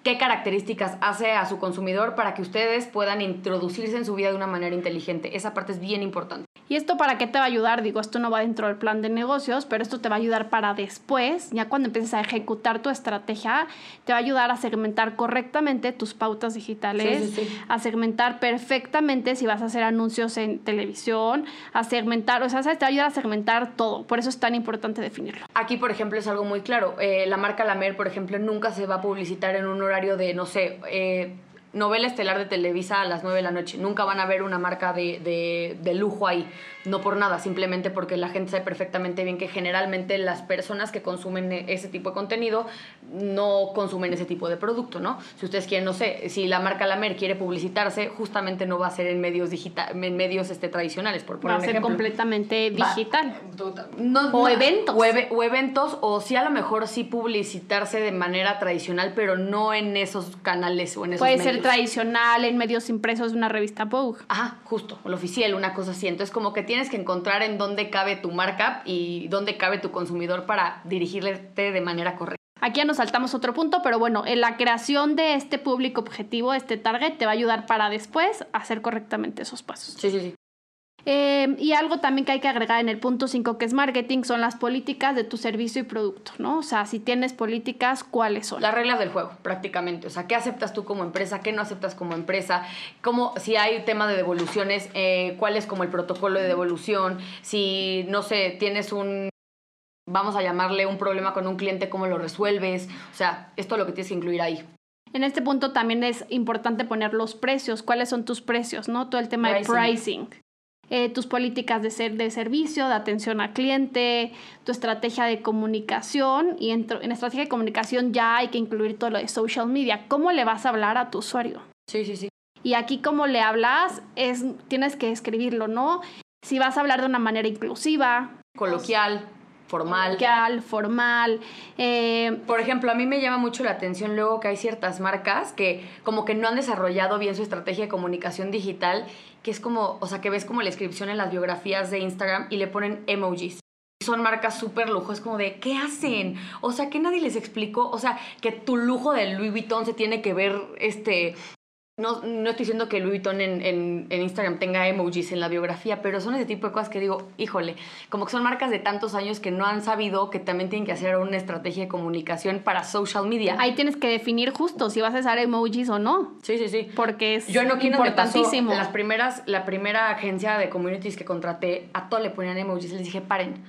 Speaker 2: qué características hace a su consumidor para que ustedes puedan introducirse en su vida de una manera inteligente. Esa parte es bien importante.
Speaker 1: ¿Y esto para qué te va a ayudar? Digo, esto no va dentro del plan de negocios, pero esto te va a ayudar para después, ya cuando empieces a ejecutar tu estrategia, te va a ayudar a segmentar correctamente tus pautas digitales, a segmentar perfectamente si vas a hacer anuncios en televisión, a segmentar, o sea, te va a ayudar a segmentar todo. Por eso es tan importante definirlo.
Speaker 2: Aquí, por ejemplo, es algo muy claro. Eh, la marca Lamer, por ejemplo, nunca se va a publicitar en un horario de, no sé, eh, novela estelar de Televisa a las 9 de la noche. Nunca van a ver una marca de, de, de, lujo ahí. No por nada, simplemente porque la gente sabe perfectamente bien que generalmente las personas que consumen ese tipo de contenido no consumen ese tipo de producto, ¿no? Si ustedes quieren, no sé, si la marca Lamer quiere publicitarse, justamente no va a ser en medios digital, en medios este, tradicionales, por poner
Speaker 1: Va a ser completamente digital.
Speaker 2: o eventos. O, eventos, o sí a lo mejor sí publicitarse de manera tradicional, pero no en esos canales o en esos
Speaker 1: Puede ser tradicional, en medios impresos de una revista Vogue.
Speaker 2: Ajá, justo, el oficial, una cosa así. Entonces, como que tienes que encontrar en dónde cabe tu marca y dónde cabe tu consumidor para dirigirte de manera correcta.
Speaker 1: Aquí ya nos saltamos otro punto, pero bueno, en la creación de este público objetivo, este target, te va a ayudar para después hacer correctamente esos pasos.
Speaker 2: Sí, sí, sí.
Speaker 1: Eh, y algo también que hay que agregar en el punto 5 que es marketing son las políticas de tu servicio y producto, ¿no? O sea, si tienes políticas, ¿cuáles son?
Speaker 2: Las reglas del juego, prácticamente. O sea, ¿qué aceptas tú como empresa? ¿Qué no aceptas como empresa? ¿Cómo, si hay tema de devoluciones, eh, cuál es como el protocolo de devolución? Si, no sé, tienes un vamos a llamarle un problema con un cliente, cómo lo resuelves. O sea, esto es lo que tienes que incluir ahí.
Speaker 1: En este punto también es importante poner los precios, cuáles son tus precios, ¿no? Todo el tema de pricing. Eh, tus políticas de, ser, de servicio, de atención al cliente, tu estrategia de comunicación y en, en, estrategia de comunicación ya hay que incluir todo lo de social media. ¿Cómo le vas a hablar a tu usuario?
Speaker 2: Sí, sí, sí.
Speaker 1: Y aquí cómo le hablas es tienes que escribirlo, ¿no? Si vas a hablar de una manera inclusiva,
Speaker 2: coloquial, formal.
Speaker 1: Coloquial, formal. Eh,
Speaker 2: Por ejemplo, a mí me llama mucho la atención luego que hay ciertas marcas que como que no han desarrollado bien su estrategia de comunicación digital que es como, o sea, que ves como la descripción en las biografías de Instagram y le ponen emojis. Son marcas súper lujo, es como de, ¿qué hacen? O sea, que nadie les explicó, o sea, que tu lujo de Louis Vuitton se tiene que ver, este, no, no estoy diciendo que Louis Vuitton en, en, en, Instagram tenga emojis en la biografía, pero son ese tipo de cosas que digo, híjole, como que son marcas de tantos años que no han sabido que también tienen que hacer una estrategia de comunicación para social media.
Speaker 1: Ahí tienes que definir justo si vas a usar emojis o no.
Speaker 2: Sí, sí, sí.
Speaker 1: Porque es
Speaker 2: Yo Okino
Speaker 1: importantísimo.
Speaker 2: Pasó, las primeras, la primera agencia de communities que contraté, a todo le ponían emojis. Les dije, paren,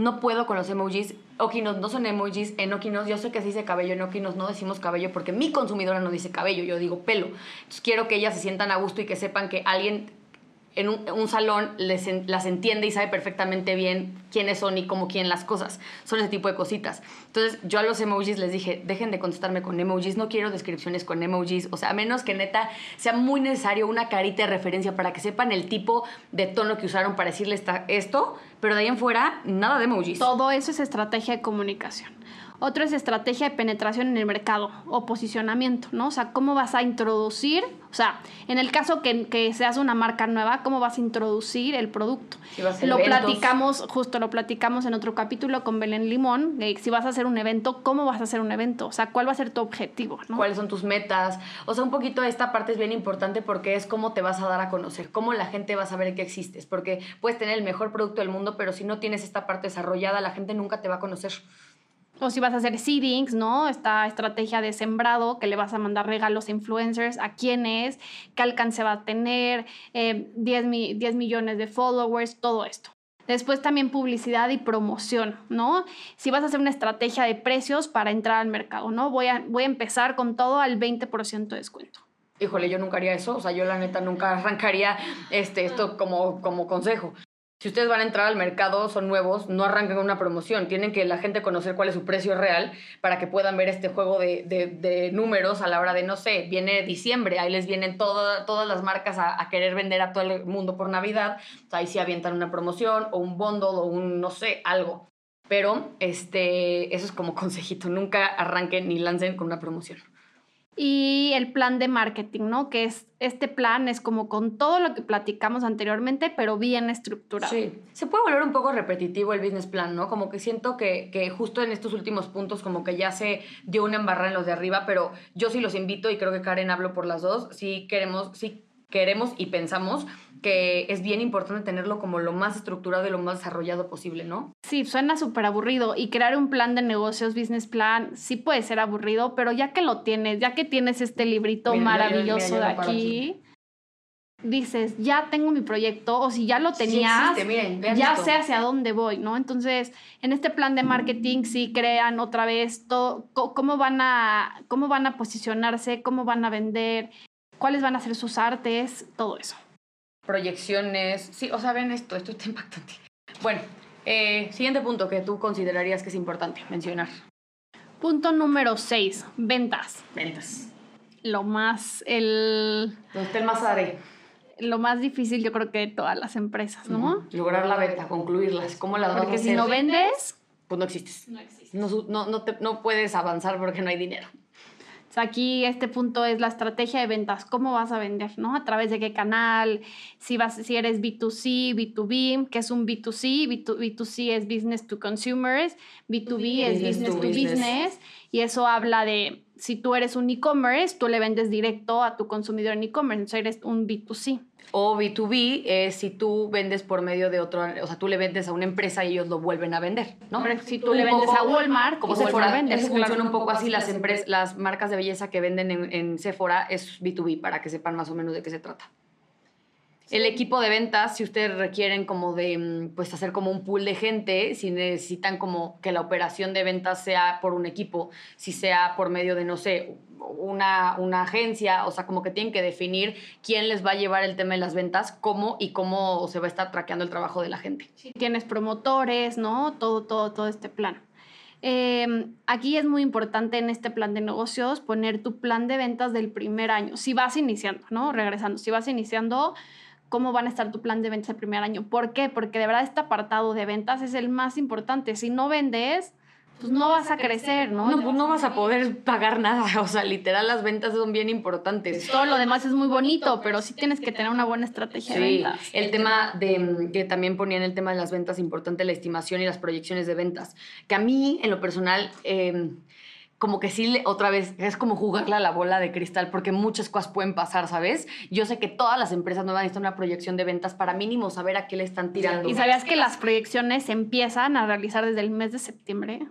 Speaker 2: no puedo con los emojis. Okinos no son emojis. En Okinos, yo sé que se dice cabello, en Okinos no decimos cabello porque mi consumidora no dice cabello, yo digo pelo. Entonces quiero que ellas se sientan a gusto y que sepan que alguien en un, un salón les, las entiende y sabe perfectamente bien quiénes son y cómo quieren las cosas. Son ese tipo de cositas. Entonces yo a los emojis les dije, dejen de contestarme con emojis, no quiero descripciones con emojis. O sea, a menos que neta sea muy necesario una carita de referencia para que sepan el tipo de tono que usaron para decirles esto, pero de ahí en fuera, nada de emojis.
Speaker 1: Todo eso es estrategia de comunicación. Otro es estrategia de penetración en el mercado o posicionamiento, ¿no? O sea, cómo vas a introducir, o sea, en el caso que, que seas una marca nueva, cómo vas a introducir el producto.
Speaker 2: Si
Speaker 1: lo
Speaker 2: eventos.
Speaker 1: platicamos, justo lo platicamos en otro capítulo con Belén Limón, si vas a hacer un evento, cómo vas a hacer un evento, o sea, cuál va a ser tu objetivo, ¿no?
Speaker 2: ¿Cuáles son tus metas? O sea, un poquito esta parte es bien importante porque es cómo te vas a dar a conocer, cómo la gente va a saber que existes, porque puedes tener el mejor producto del mundo, pero si no tienes esta parte desarrollada, la gente nunca te va a conocer.
Speaker 1: O si vas a hacer seedings, ¿no? Esta estrategia de sembrado, que le vas a mandar regalos a influencers, a quiénes, qué alcance va a tener, eh, 10, mi 10 millones de followers, todo esto. Después también publicidad y promoción, ¿no? Si vas a hacer una estrategia de precios para entrar al mercado, ¿no? Voy a, voy a empezar con todo al 20% de descuento.
Speaker 2: Híjole, yo nunca haría eso, o sea, yo la neta nunca arrancaría este, esto como, como consejo. Si ustedes van a entrar al mercado, son nuevos, no arranquen con una promoción. Tienen que la gente conocer cuál es su precio real para que puedan ver este juego de, de, números a la hora de, no sé, viene diciembre, ahí les vienen todo, todas las marcas a, querer vender a todo el mundo por Navidad. O sea, ahí sí avientan una promoción o un bundle o un, no sé, algo. Pero este, eso es como consejito, nunca arranquen ni lancen con una promoción
Speaker 1: y el plan de marketing, ¿no? Que es este plan es como con todo lo que platicamos anteriormente, pero bien estructurado.
Speaker 2: Sí, se puede volver un poco repetitivo el business plan, ¿no? Como que siento que, que justo en estos últimos puntos como que ya se dio una embarrada en los de arriba, pero yo sí los invito y creo que Karen hablo por las dos, si queremos, si queremos y pensamos que es bien importante tenerlo como lo más estructurado y lo más desarrollado posible, ¿no?
Speaker 1: Sí, suena súper aburrido y crear un plan de negocios, business plan, sí puede ser aburrido, pero ya que lo tienes, ya que tienes este librito
Speaker 2: Mira,
Speaker 1: maravilloso
Speaker 2: mira,
Speaker 1: de aquí, dices, ya tengo mi proyecto o si ya lo
Speaker 2: Sí
Speaker 1: tenías,
Speaker 2: existe, miren,
Speaker 1: ya
Speaker 2: esto.
Speaker 1: sé hacia dónde voy, ¿no? Entonces, en este plan de marketing sí crean otra vez todo, cómo van a, cómo van a posicionarse, cómo van a vender, cuáles van a ser sus artes, todo eso.
Speaker 2: proyecciones. Sí, o sea, ven esto, esto está impactante. Bueno, eh, siguiente punto que tú considerarías que es importante mencionar.
Speaker 1: Punto número 6, ventas.
Speaker 2: Ventas.
Speaker 1: Lo más, el,
Speaker 2: Donde esté el más adre.
Speaker 1: lo más difícil yo creo que de todas las empresas, ¿no?
Speaker 2: Lograr la venta, concluirlas. ¿Cómo las vas a
Speaker 1: Porque si
Speaker 2: hacer?
Speaker 1: no vendes,
Speaker 2: Pues no existes.
Speaker 1: no existe.
Speaker 2: No, no, no, te- no puedes avanzar porque no hay dinero.
Speaker 1: O sea, aquí este punto es la estrategia de ventas, cómo vas a vender, ¿no? A través de qué canal, si, vas, si eres B2C, B2B, que es un B2C, B2, c es business to consumers, B2B es business, to, business. y eso habla de si tú eres un e-commerce, tú le vendes directo a tu consumidor en e-commerce, entonces eres un B2C.
Speaker 2: O B2B es si tú vendes por medio de otro, o sea, tú le vendes a una empresa y ellos lo vuelven a vender, ¿no?
Speaker 1: Pero si tú le vendes a Walmart,
Speaker 2: como Sephora, vendes, eso funciona un poco así, las empresas, las marcas de belleza que venden en, en Sephora es B2B, para que sepan más o menos de qué se trata. El equipo de ventas, si ustedes requieren como de, mm, pues hacer como un pool de gente, si necesitan como que la operación de ventas sea por un equipo, si sea por medio de, no sé, una, una agencia, o sea, como que tienen que definir quién les va a llevar el tema de las ventas, cómo y cómo se va a estar traqueando el trabajo de la gente.
Speaker 1: Si tienes promotores, ¿no? Todo, todo, todo este plan. Em, aquí es muy importante en este plan de negocios poner tu plan de ventas del primer año. Si vas iniciando, ¿no? Regresando, si vas iniciando, cómo van a estar tu plan de ventas el primer año. ¿Por qué? Porque de verdad este apartado de ventas es el más importante. Si no vendes, pues no vas a crecer, ¿no?
Speaker 2: No, pues no vas a poder pagar nada. O sea, literal, las ventas son bien importantes.
Speaker 1: Todo lo demás es muy bonito, pero sí tienes que tener una buena estrategia de ventas.
Speaker 2: El tema de que también ponían el tema de las ventas, importante la estimación y las proyecciones de ventas. Que a mí, en lo personal, eh, como que sí, otra vez, es como jugarle a la bola de cristal, porque muchas cosas pueden pasar, ¿sabes? Yo sé que todas las empresas nuevas necesitan una proyección de ventas para mínimo saber a qué le están tirando.
Speaker 1: ¿Y sabías que las proyecciones se empiezan a realizar desde el mes de septiembre?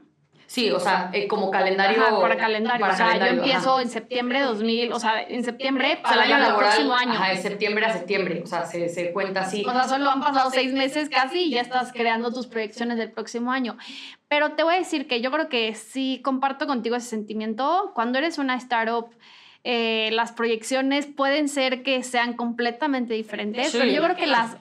Speaker 2: Sí, o sea, eh, como, calendario.
Speaker 1: para calendario. o sea, yo empiezo en septiembre de 2000, o sea, en septiembre para el, año próximo año.
Speaker 2: Ajá, de septiembre a septiembre, o sea, se, se, cuenta así.
Speaker 1: O sea, solo han pasado seis meses casi y ya estás creando tus proyecciones del próximo año. Pero te voy a decir que yo creo que sí comparto contigo ese sentimiento. Cuando eres una startup, eh, las proyecciones pueden ser que sean completamente diferentes, pero yo creo que las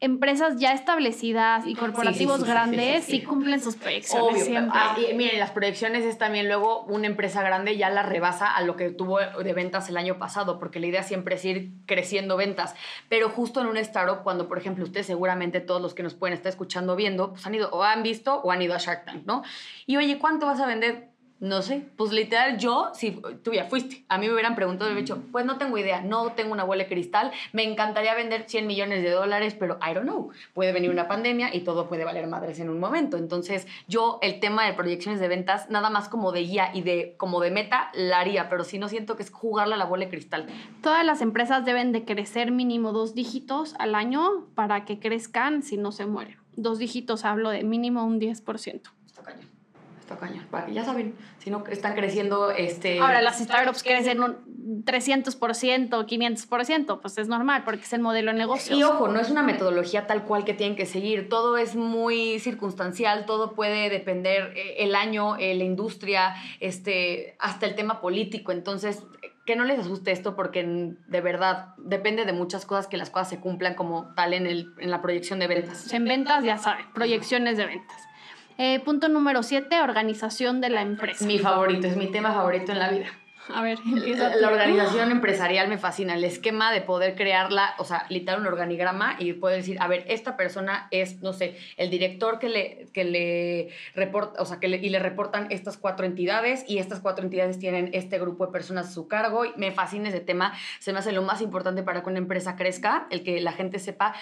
Speaker 1: empresas ya establecidas y corporativos grandes sí, cumplen sus proyecciones siempre.
Speaker 2: Ah, miren, las proyecciones es también luego una empresa grande ya la rebasa a lo que tuvo de ventas el año pasado, porque la idea siempre es ir creciendo ventas. Pero justo en un startup, cuando por ejemplo ustedes seguramente todos los que nos pueden estar escuchando viendo, pues han ido o han visto o han ido a Shark Tank, ¿no? Y oye, ¿cuánto vas a vender? No sé, pues literal yo, si tú ya fuiste, a mí me hubieran preguntado, me dicho, pues no tengo idea, no tengo una bola de cristal, me encantaría vender 100 millones de dólares, pero I don't know, puede venir una pandemia y todo puede valer madres en un momento. Entonces yo el tema de proyecciones de ventas, nada más como de guía y de como de meta, la haría, pero si no siento que es jugarle a la bola de cristal.
Speaker 1: Todas las empresas deben de crecer mínimo dos dígitos al año para que crezcan si no se mueren. Dos dígitos hablo de mínimo un 10%
Speaker 2: está cañón. ya saben, si no están creciendo, este...
Speaker 1: Ahora las startups crecen un 300%, 500%, pues es normal porque es el modelo de negocio.
Speaker 2: Y ojo, no es una metodología tal cual que tienen que seguir, todo es muy circunstancial, todo puede depender eh, el año, eh, la industria, este, hasta el tema político, entonces que no les asuste esto porque de verdad depende de muchas cosas que las cosas se cumplan como tal en, el, en la proyección de ventas.
Speaker 1: En ventas ya saben, proyecciones de ventas. Eh, punto número siete, organización de la empresa.
Speaker 2: Mi favorito, es mi tema favorito en la vida.
Speaker 1: A ver,
Speaker 2: empieza. La, organización empresarial me fascina, el esquema de poder crearla, o sea, literal un organigrama y poder decir, a ver, esta persona es, no sé, el director que le, que le reporta, o sea, que le, y le reportan estas cuatro entidades y estas cuatro entidades tienen este grupo de personas a su cargo. Y me fascina ese tema, se me hace lo más importante para que una empresa crezca, el que la gente sepa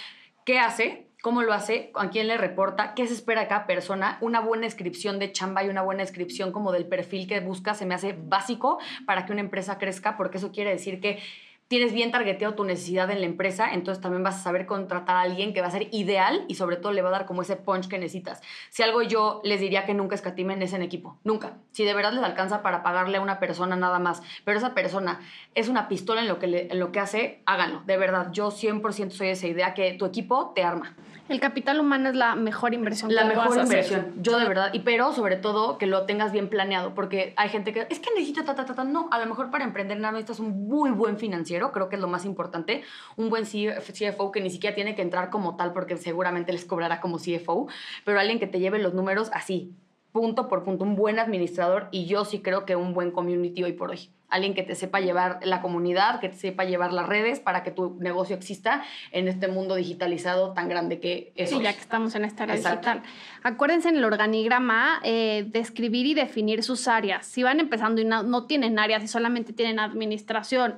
Speaker 2: qué hace, cómo lo hace, a quién le reporta, qué se espera de cada persona, una buena descripción de chamba y una buena descripción como del perfil que busca se me hace básico para que una empresa crezca, porque eso quiere decir que tienes bien targeteado tu necesidad en la empresa, entonces también vas a saber contratar a alguien que va a ser ideal y sobre todo le va a dar como ese punch que necesitas. Si algo yo les diría que nunca escatimen es en equipo, nunca. Si de verdad les alcanza para pagarle a una persona nada más, pero esa persona es una pistola en lo que, en lo que hace, háganlo. De verdad, yo 100% soy esa idea que tu equipo te arma.
Speaker 1: El capital humano es la mejor inversión.
Speaker 2: La mejor inversión, yo de verdad. Y pero sobre todo que lo tengas bien planeado, porque hay gente que es que necesito ta, ta, ta, ta. No, a lo mejor para emprender nada necesitas un muy buen financiero, creo que es lo más importante. Un buen CFO que ni siquiera tiene que entrar como tal, porque seguramente les cobrará como CFO, pero alguien que te lleve los números así, punto por punto, un buen administrador y yo sí creo que un buen community hoy por hoy. Alguien que te sepa llevar la comunidad, que te sepa llevar las redes para que tu negocio exista en este mundo digitalizado tan grande que es.
Speaker 1: Sí, ya que estamos en esta era digital. Acuérdense en el organigrama eh, describir y definir sus áreas. Si van empezando y no, no tienen áreas y solamente tienen administración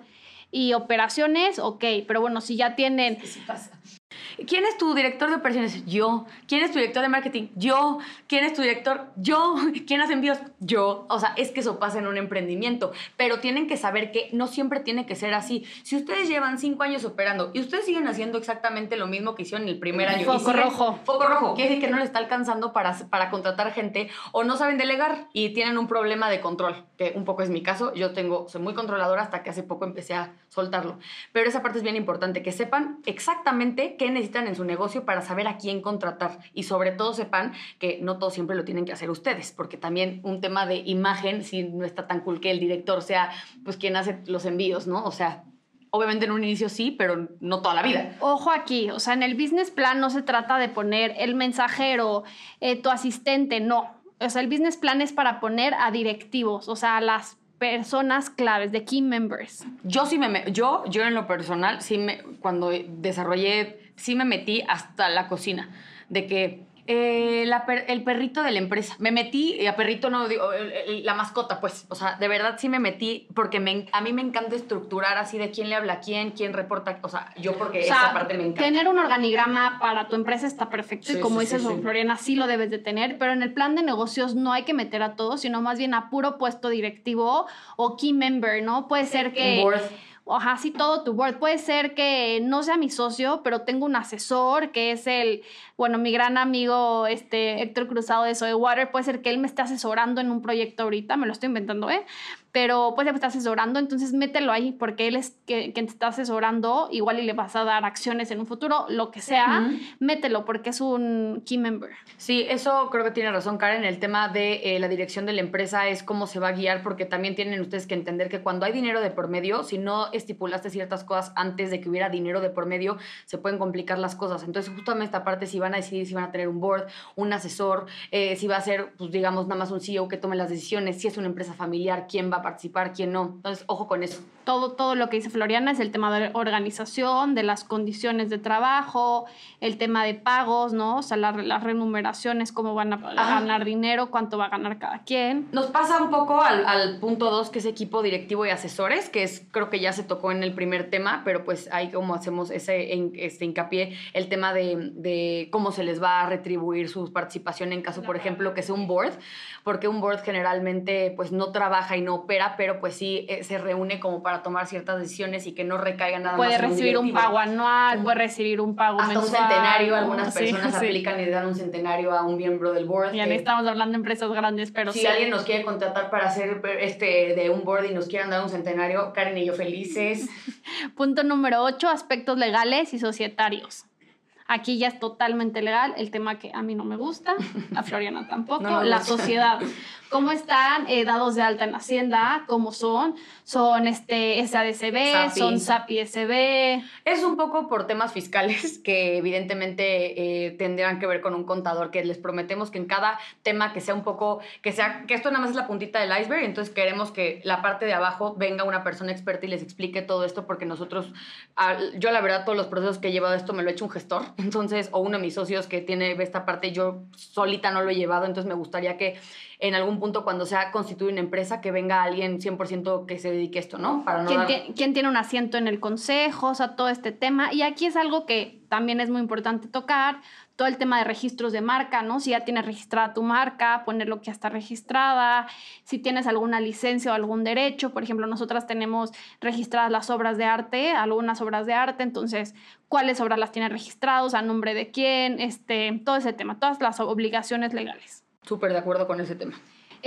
Speaker 1: y operaciones, ok, pero bueno, si ya tienen...
Speaker 2: Sí. ¿Quién es tu director de operaciones? Yo. ¿Quién es tu director de marketing? Yo. ¿Quién es tu director? Yo. ¿Quién hace envíos? Yo. O sea, es que eso pasa en un emprendimiento, pero tienen que saber que no siempre tiene que ser así. Si ustedes llevan cinco años operando y ustedes siguen haciendo exactamente lo mismo que hicieron el primer año.
Speaker 1: Foco rojo.
Speaker 2: Foco rojo. Quiere decir que no les está alcanzando para, para contratar gente o no saben delegar y tienen un problema de control, que un poco es mi caso. Yo tengo, soy muy controladora hasta que hace poco empecé a soltarlo. Pero esa parte es bien importante, que sepan exactamente qué necesitan en su negocio para saber a quién contratar y sobre todo sepan que no todo siempre lo tienen que hacer ustedes, porque también un tema de imagen, si no está tan cool que el director sea pues quien hace los envíos, ¿no? O sea, Obviamente en un inicio sí, pero no toda la vida.
Speaker 1: Ojo aquí, o sea, en el business plan no se trata de poner el mensajero, eh, tu asistente, no. O sea, el business plan es para poner a directivos, o sea, a las personas claves, de key members.
Speaker 2: Yo sí me, yo, yo en lo personal, sí me, cuando desarrollé sí me metí hasta la cocina, de que eh, el perrito de la empresa. Me metí, y a perrito no digo, la mascota, pues. O sea, de verdad sí me metí porque me, a mí me encanta estructurar así de quién le habla a quién, quién reporta. O sea, yo porque esa parte me encanta.
Speaker 1: Tener un organigrama para tu empresa está perfecto y como dices, Floriana, sí lo debes de tener, pero en el plan de negocios no hay que meter a todos, sino más bien a puro puesto directivo o key member, ¿no? Puede ser que ojalá así todo tu board. Puede ser que no sea mi socio, pero tengo un asesor que es el, bueno, mi gran amigo este, Héctor Cruzado de Soy Water. Puede ser que él me esté asesorando en un proyecto ahorita, me lo estoy inventando, ¿eh? Pero pues me está asesorando, entonces mételo ahí porque él es quien te está asesorando, igual y le vas a dar acciones en un futuro, lo que sea, mételo porque es un key member.
Speaker 2: Sí, eso creo que tiene razón Karen, el tema de eh, la dirección de la empresa es cómo se va a guiar porque también tienen ustedes que entender que cuando hay dinero de por medio, si no estipulaste ciertas cosas antes de que hubiera dinero de por medio, se pueden complicar las cosas. Entonces justamente esta parte si van a decidir si van a tener un board, un asesor, eh, si va a ser, pues digamos, nada más un CEO que tome las decisiones, si es una empresa familiar, quién va a participar, quién no. Entonces, ojo con eso.
Speaker 1: Todo, todo lo que dice Floriana es el tema de organización, de las condiciones de trabajo, el tema de pagos, ¿no? O sea, las remuneraciones, cómo van a, ganar dinero, cuánto va a ganar cada quien.
Speaker 2: Nos pasa un poco al, al punto dos, que es equipo directivo y asesores, que es, creo que ya se tocó en el primer tema, pero pues ahí como hacemos ese este hincapié, el tema de, de cómo se les va a retribuir su participación en caso, por ejemplo, que sea un board, porque un board generalmente pues no trabaja y no opera pero pues sí eh, se reúne como para tomar ciertas decisiones y que no recaiga nada
Speaker 1: puede
Speaker 2: más.
Speaker 1: Puede recibir un, pago anual, puede recibir un pago
Speaker 2: hasta un centenario, algunas personas aplican y dan un centenario a un miembro del board.
Speaker 1: Ya estamos hablando de empresas grandes, pero
Speaker 2: si alguien nos quiere contratar para hacer este de un board y nos quieran dar un centenario, Karen y yo felices.
Speaker 1: Punto número 8, aspectos legales y societarios. Aquí ya es totalmente legal, el tema que a mí no me gusta, a Floriana tampoco, la sociedad. ¿Cómo están eh, dados de alta en Hacienda? ¿Cómo son? ¿Son este, SADCB? ¿Son SAPI-SB?
Speaker 2: Es un poco por temas fiscales que evidentemente eh, tendrán que ver con un contador, que les prometemos que en cada tema que sea un poco, que sea, que esto nada más es la puntita del iceberg, entonces queremos que la parte de abajo venga una persona experta y les explique todo esto, porque nosotros, yo la verdad todos los procesos que he llevado esto me lo ha hecho un gestor, entonces, o uno de mis socios que tiene esta parte, yo solita no lo he llevado, entonces me gustaría que en algún punto cuando sea constituye una empresa que venga alguien 100% que se dedique a esto, ¿no?
Speaker 1: Para no ¿Quién, tiene un asiento en el consejo? O sea, todo este tema. Y aquí es algo que también es muy importante tocar, todo el tema de registros de marca, ¿no? Si ya tienes registrada tu marca, poner lo que ya está registrada, si tienes alguna licencia o algún derecho, por ejemplo, nosotras tenemos registradas las obras de arte, algunas obras de arte, entonces, ¿cuáles obras las tienes registradas, a nombre de quién, este, todo ese tema, todas las obligaciones legales.
Speaker 2: Súper de acuerdo con ese tema.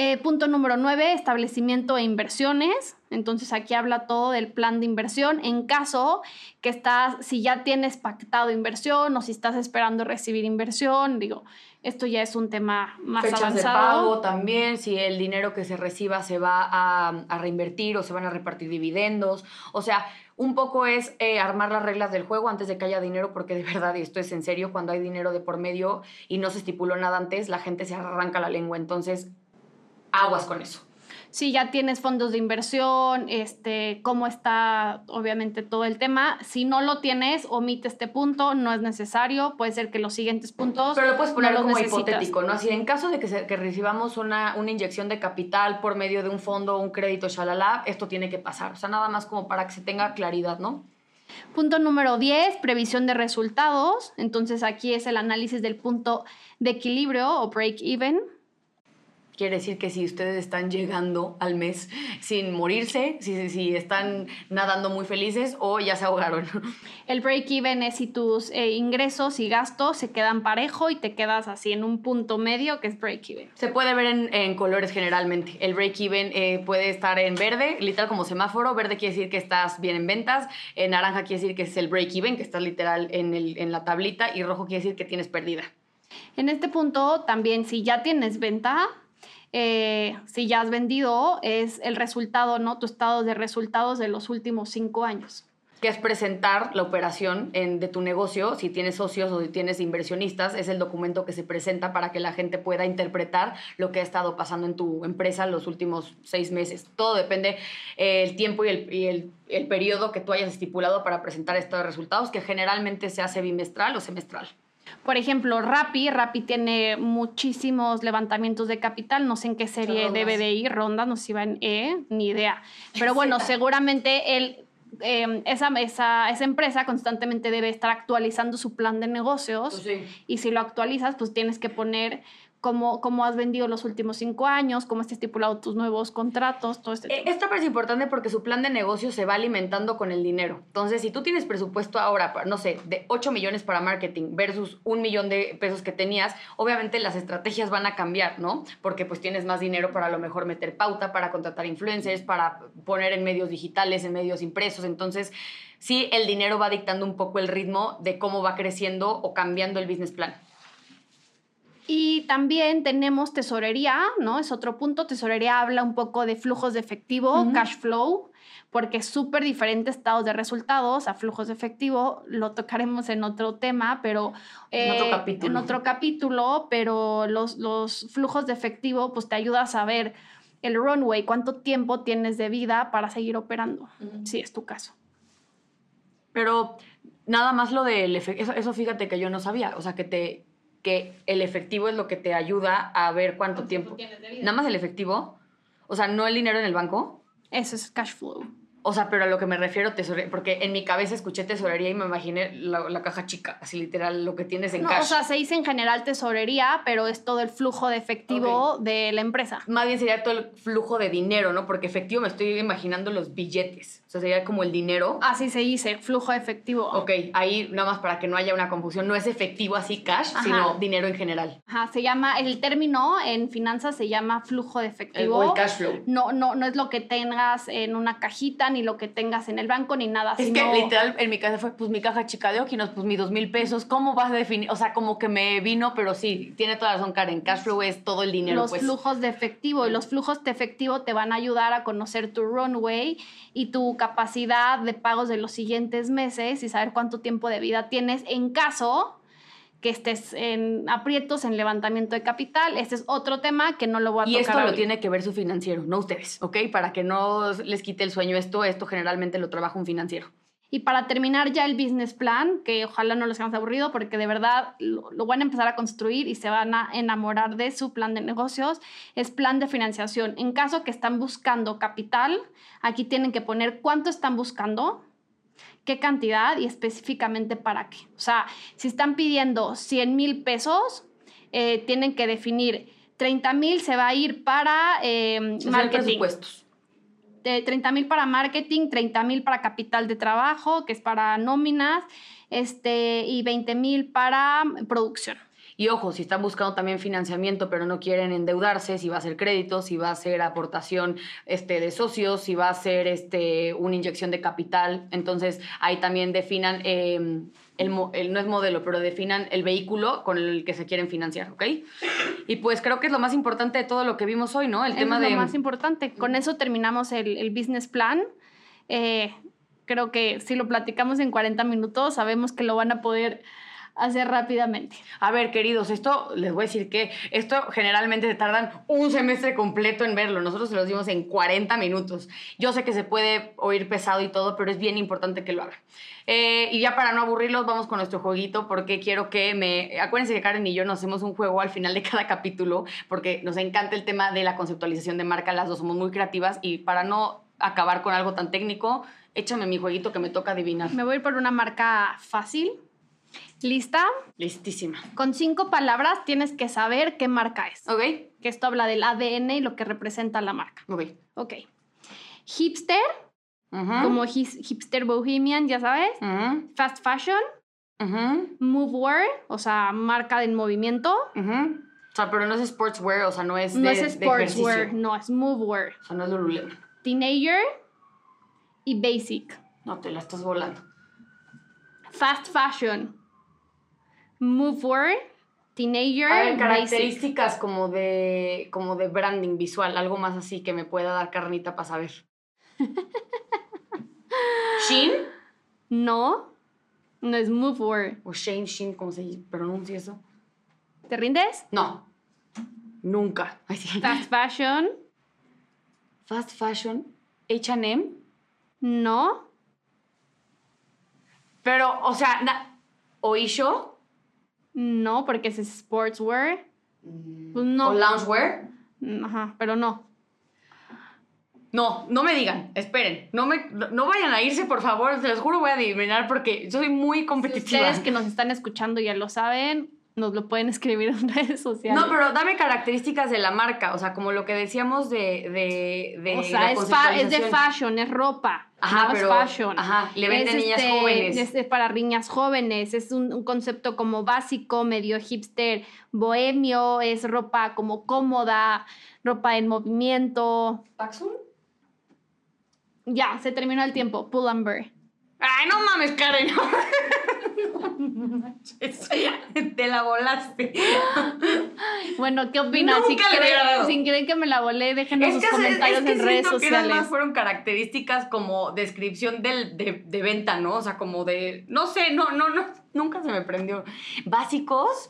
Speaker 1: Eh, punto número 9, establecimiento e inversiones. Entonces aquí habla todo del plan de inversión. En caso que estás, si ya tienes pactado inversión o si estás esperando recibir inversión, digo, esto ya es un tema más
Speaker 2: Fechas
Speaker 1: avanzado.
Speaker 2: de pago también, si el dinero que se reciba se va a, a reinvertir o se van a repartir dividendos. O sea, un poco es eh, armar las reglas del juego antes de que haya dinero, porque de verdad, y esto es en serio, cuando hay dinero de por medio y no se estipuló nada antes, la gente se arranca la lengua. Entonces, aguas con eso.
Speaker 1: Si ya tienes fondos de inversión, este, cómo está obviamente todo el tema. Si no lo tienes, omite este punto, no es necesario. Puede ser que los siguientes puntos.
Speaker 2: Pero lo puedes poner
Speaker 1: no
Speaker 2: como
Speaker 1: necesitas.
Speaker 2: hipotético, ¿no? Así, en caso de que, se- que recibamos una, una inyección de capital por medio de un fondo, un crédito, shalala, esto tiene que pasar. O sea, nada más como para que se tenga claridad, ¿no?
Speaker 1: Punto número 10, previsión de resultados. Entonces aquí es el análisis del punto de equilibrio o break even.
Speaker 2: Quiere decir que si ustedes están llegando al mes sin morirse, si, si están nadando muy felices o ya se ahogaron.
Speaker 1: El break even es si tus eh, ingresos y gastos se quedan parejo y te quedas así en un punto medio que es break even.
Speaker 2: Se puede ver en, en colores generalmente. El break-even eh, puede estar en verde, literal como semáforo. Verde quiere decir que estás bien en ventas. En naranja quiere decir que es el break-even, que estás literal en, el, en la tablita. Y rojo quiere decir que tienes pérdida.
Speaker 1: En este punto también si ya tienes venta, eh, si ya has vendido, es el resultado, ¿no? Tu estado de resultados de los últimos cinco años.
Speaker 2: que es presentar la operación de tu negocio, si tienes socios o si tienes inversionistas, es el documento que se presenta para que la gente pueda interpretar lo que ha estado pasando en tu empresa los últimos seis meses. Todo depende eh, el tiempo y, el, y el periodo que tú hayas estipulado para presentar estos resultados, que generalmente se hace bimestral o semestral.
Speaker 1: Por ejemplo, Rappi, Rappi tiene muchísimos levantamientos de capital, no sé en qué serie
Speaker 2: Rondas.
Speaker 1: debe de ir, ronda, no sé si va en E, ni idea. Pero bueno, seguramente él, eh, esa, esa, esa empresa constantemente debe estar actualizando su plan de negocios.
Speaker 2: Pues sí.
Speaker 1: Y si lo actualizas, pues tienes que poner cómo, cómo has vendido los últimos cinco años, cómo está estipulado tus nuevos contratos, todo este
Speaker 2: Eh. Esta parte es importante porque su plan de negocio se va alimentando con el dinero. Entonces, si tú tienes presupuesto ahora, no sé, de 8 millones para marketing versus un millón de pesos que tenías, obviamente las estrategias van a cambiar, ¿no? Porque pues tienes más dinero para a lo mejor meter pauta, para contratar influencers, para poner en medios digitales, en medios impresos. Entonces, sí, el dinero va dictando un poco el ritmo de cómo va creciendo o cambiando el business plan.
Speaker 1: Y también tenemos tesorería, ¿no? Es otro punto. Tesorería habla un poco de flujos de efectivo, cash flow, porque es súper diferente estados de resultados a flujos de efectivo. Lo tocaremos en otro tema, pero...
Speaker 2: En otro
Speaker 1: eh,
Speaker 2: capítulo.
Speaker 1: En otro capítulo, pero los, los flujos de efectivo, pues te ayuda a saber el runway, cuánto tiempo tienes de vida para seguir operando, si es tu caso.
Speaker 2: Pero nada más lo del efectivo, eso, eso fíjate que yo no sabía, o sea, que te que el efectivo es lo que te ayuda a ver cuánto tiempo. Nada más el efectivo, o sea, no el dinero en el banco.
Speaker 1: Eso es cash flow.
Speaker 2: O sea, pero a lo que me refiero, tesorería, porque en mi cabeza escuché tesorería y me imaginé la, la caja chica, así literal, lo que tienes en
Speaker 1: No,
Speaker 2: cash.
Speaker 1: o sea, se dice en general tesorería, pero es todo el flujo de efectivo de la empresa.
Speaker 2: Más bien sería todo el flujo de dinero, ¿no? Porque efectivo me estoy imaginando los billetes. O sea, sería como el dinero.
Speaker 1: Así se dice, flujo de efectivo.
Speaker 2: Ok, ahí nada más para que no haya una confusión, no es efectivo así cash,
Speaker 1: Ajá.
Speaker 2: sino dinero en general.
Speaker 1: Ajá, se llama, el término en finanzas se llama flujo de
Speaker 2: El,
Speaker 1: efectivo.
Speaker 2: o el cash flow.
Speaker 1: No, no, no es lo que tengas en una cajita, ni lo que tengas en el banco, ni nada.
Speaker 2: Es
Speaker 1: sino-
Speaker 2: que literal en mi casa fue pues mi caja chica de Okinos, pues mis dos mil pesos. ¿Cómo vas a definir? O sea, como que me vino, pero sí, tiene toda la razón Karen. Cash flow es todo el dinero,
Speaker 1: los
Speaker 2: pues.
Speaker 1: flujos de efectivo y los flujos de efectivo te van a ayudar a conocer tu runway y tu capacidad de pagos de los siguientes meses y saber cuánto tiempo de vida tienes en caso que estés en aprietos en levantamiento de capital. Este es otro tema que no lo voy a
Speaker 2: Y
Speaker 1: tocar.
Speaker 2: esto lo tiene que ver su financiero, no ustedes, ¿ok? Para que no les quite el sueño esto, esto generalmente lo trabaja un financiero.
Speaker 1: Y para terminar ya el business plan, que ojalá no les hayamos aburrido porque de verdad lo, lo van a empezar a construir y se van a enamorar de su plan de negocios, es plan de financiación. En caso que están buscando capital, aquí tienen que poner cuánto están buscando, qué cantidad y específicamente para qué. O sea, si están pidiendo 100 mil pesos, eh, tienen que definir 30 mil se va a ir para eh, marketing
Speaker 2: presupuestos.
Speaker 1: de 30 mil para marketing, 30 mil para capital de trabajo, que es para nóminas, este, y 20 mil para producción.
Speaker 2: Y ojo, si están buscando también financiamiento, pero no quieren endeudarse, si va a ser crédito, si va a ser aportación este, de socios, si va a ser este, una inyección de capital. Entonces, ahí también definan, eh, el, no es modelo, pero definan el vehículo con el que se quieren financiar, ¿ok? Y pues creo que es lo más importante de todo lo que vimos hoy, ¿no?
Speaker 1: El tema de... Lo más importante. Con eso terminamos el, el business plan. Eh, creo que si lo platicamos en 40 minutos, sabemos que lo van a poder hacer rápidamente.
Speaker 2: A ver, queridos, esto les voy a decir que esto generalmente se tardan un semestre completo en verlo. Nosotros se los dimos en 40 minutos. Yo sé que se puede oír pesado y todo, pero es bien importante que lo hagan. Eh, y ya para no aburrirlos, vamos con nuestro jueguito, porque quiero que me... Acuérdense que Karen y yo nos hacemos un juego al final de cada capítulo, porque nos encanta el tema de la conceptualización de marca, las dos somos muy creativas, y para no acabar con algo tan técnico, échame mi jueguito que me toca adivinar.
Speaker 1: Me voy a ir por una marca fácil. ¿Lista?
Speaker 2: Listísima.
Speaker 1: Con cinco palabras tienes que saber qué marca es.
Speaker 2: Ok.
Speaker 1: Que esto habla del ADN y lo que representa la marca.
Speaker 2: Ok.
Speaker 1: Ok. Hipster, como hipster bohemian, ya sabes. Fast fashion. Movewear, o sea, marca de movimiento.
Speaker 2: O sea, pero no es sportswear, o sea, no es de
Speaker 1: No es sportswear, no, es movewear.
Speaker 2: O sea, no es Lululemon.
Speaker 1: Teenager y basic.
Speaker 2: No, te la estás volando.
Speaker 1: Fast fashion. Movewear, teenager.
Speaker 2: Hay características como de, como de branding visual, algo más así que me pueda dar carnita para saber. ¿Shin?
Speaker 1: No, no es Movewear.
Speaker 2: O Shane Shin, ¿cómo se pronuncia eso?
Speaker 1: ¿Te rindes?
Speaker 2: No, nunca.
Speaker 1: Fast fashion.
Speaker 2: Fast fashion. HM.
Speaker 1: No.
Speaker 2: Pero, o sea, ¿Oisho?
Speaker 1: No, porque es sportswear.
Speaker 2: Mm. Pues no. ¿O loungewear?
Speaker 1: Mm, ajá, pero no.
Speaker 2: No, no me digan, esperen, no, me, no vayan a irse, por favor, se los juro voy a adivinar porque soy muy competitiva.
Speaker 1: ustedes que nos están escuchando ya lo saben, nos lo pueden escribir en redes sociales.
Speaker 2: No, pero dame características de la marca, o sea, como lo que decíamos de... de,
Speaker 1: o sea, es, es, de fashion, es ropa.
Speaker 2: Ajá, pero, es fashion. Ajá, le venden niñas este, jóvenes.
Speaker 1: Es para niñas jóvenes, es un, concepto como básico, medio hipster, bohemio, es ropa como cómoda, ropa en movimiento.
Speaker 2: ¿Paxun?
Speaker 1: Ya, se terminó el tiempo. Pull and bear.
Speaker 2: Ay, no mames, Karen. Te la volaste.
Speaker 1: Bueno, ¿qué opinas? Si quieren, que me la volé, déjenos sus comentarios en redes sociales.
Speaker 2: Que fueron características como descripción del, de, de, venta, ¿no? O sea, como de. No sé, no, no, no. Nunca se me prendió. Básicos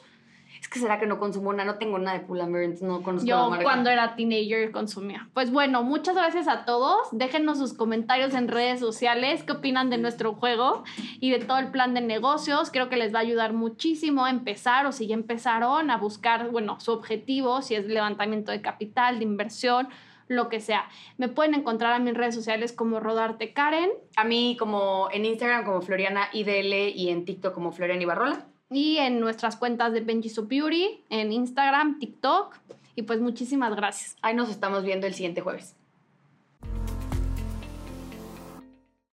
Speaker 2: es que será que no consumo nada, no tengo nada de Pull&Bear, entonces no conozco
Speaker 1: Yo cuando era teenager consumía. Pues bueno, muchas gracias a todos. Déjenos sus comentarios en redes sociales, qué opinan de nuestro juego y de todo el plan de negocios. Creo que les va a ayudar muchísimo a empezar o si ya empezaron a buscar, bueno, su objetivo, si es levantamiento de capital, de inversión lo que sea. Me pueden encontrar a mis redes sociales como Rodarte Karen.
Speaker 2: A mí como en Instagram como Floriana IDL y en TikTok como Floriana Ibarrola
Speaker 1: y en nuestras cuentas de Benji So Beauty, en Instagram, TikTok. Y pues muchísimas gracias.
Speaker 2: Ahí nos estamos viendo el siguiente jueves.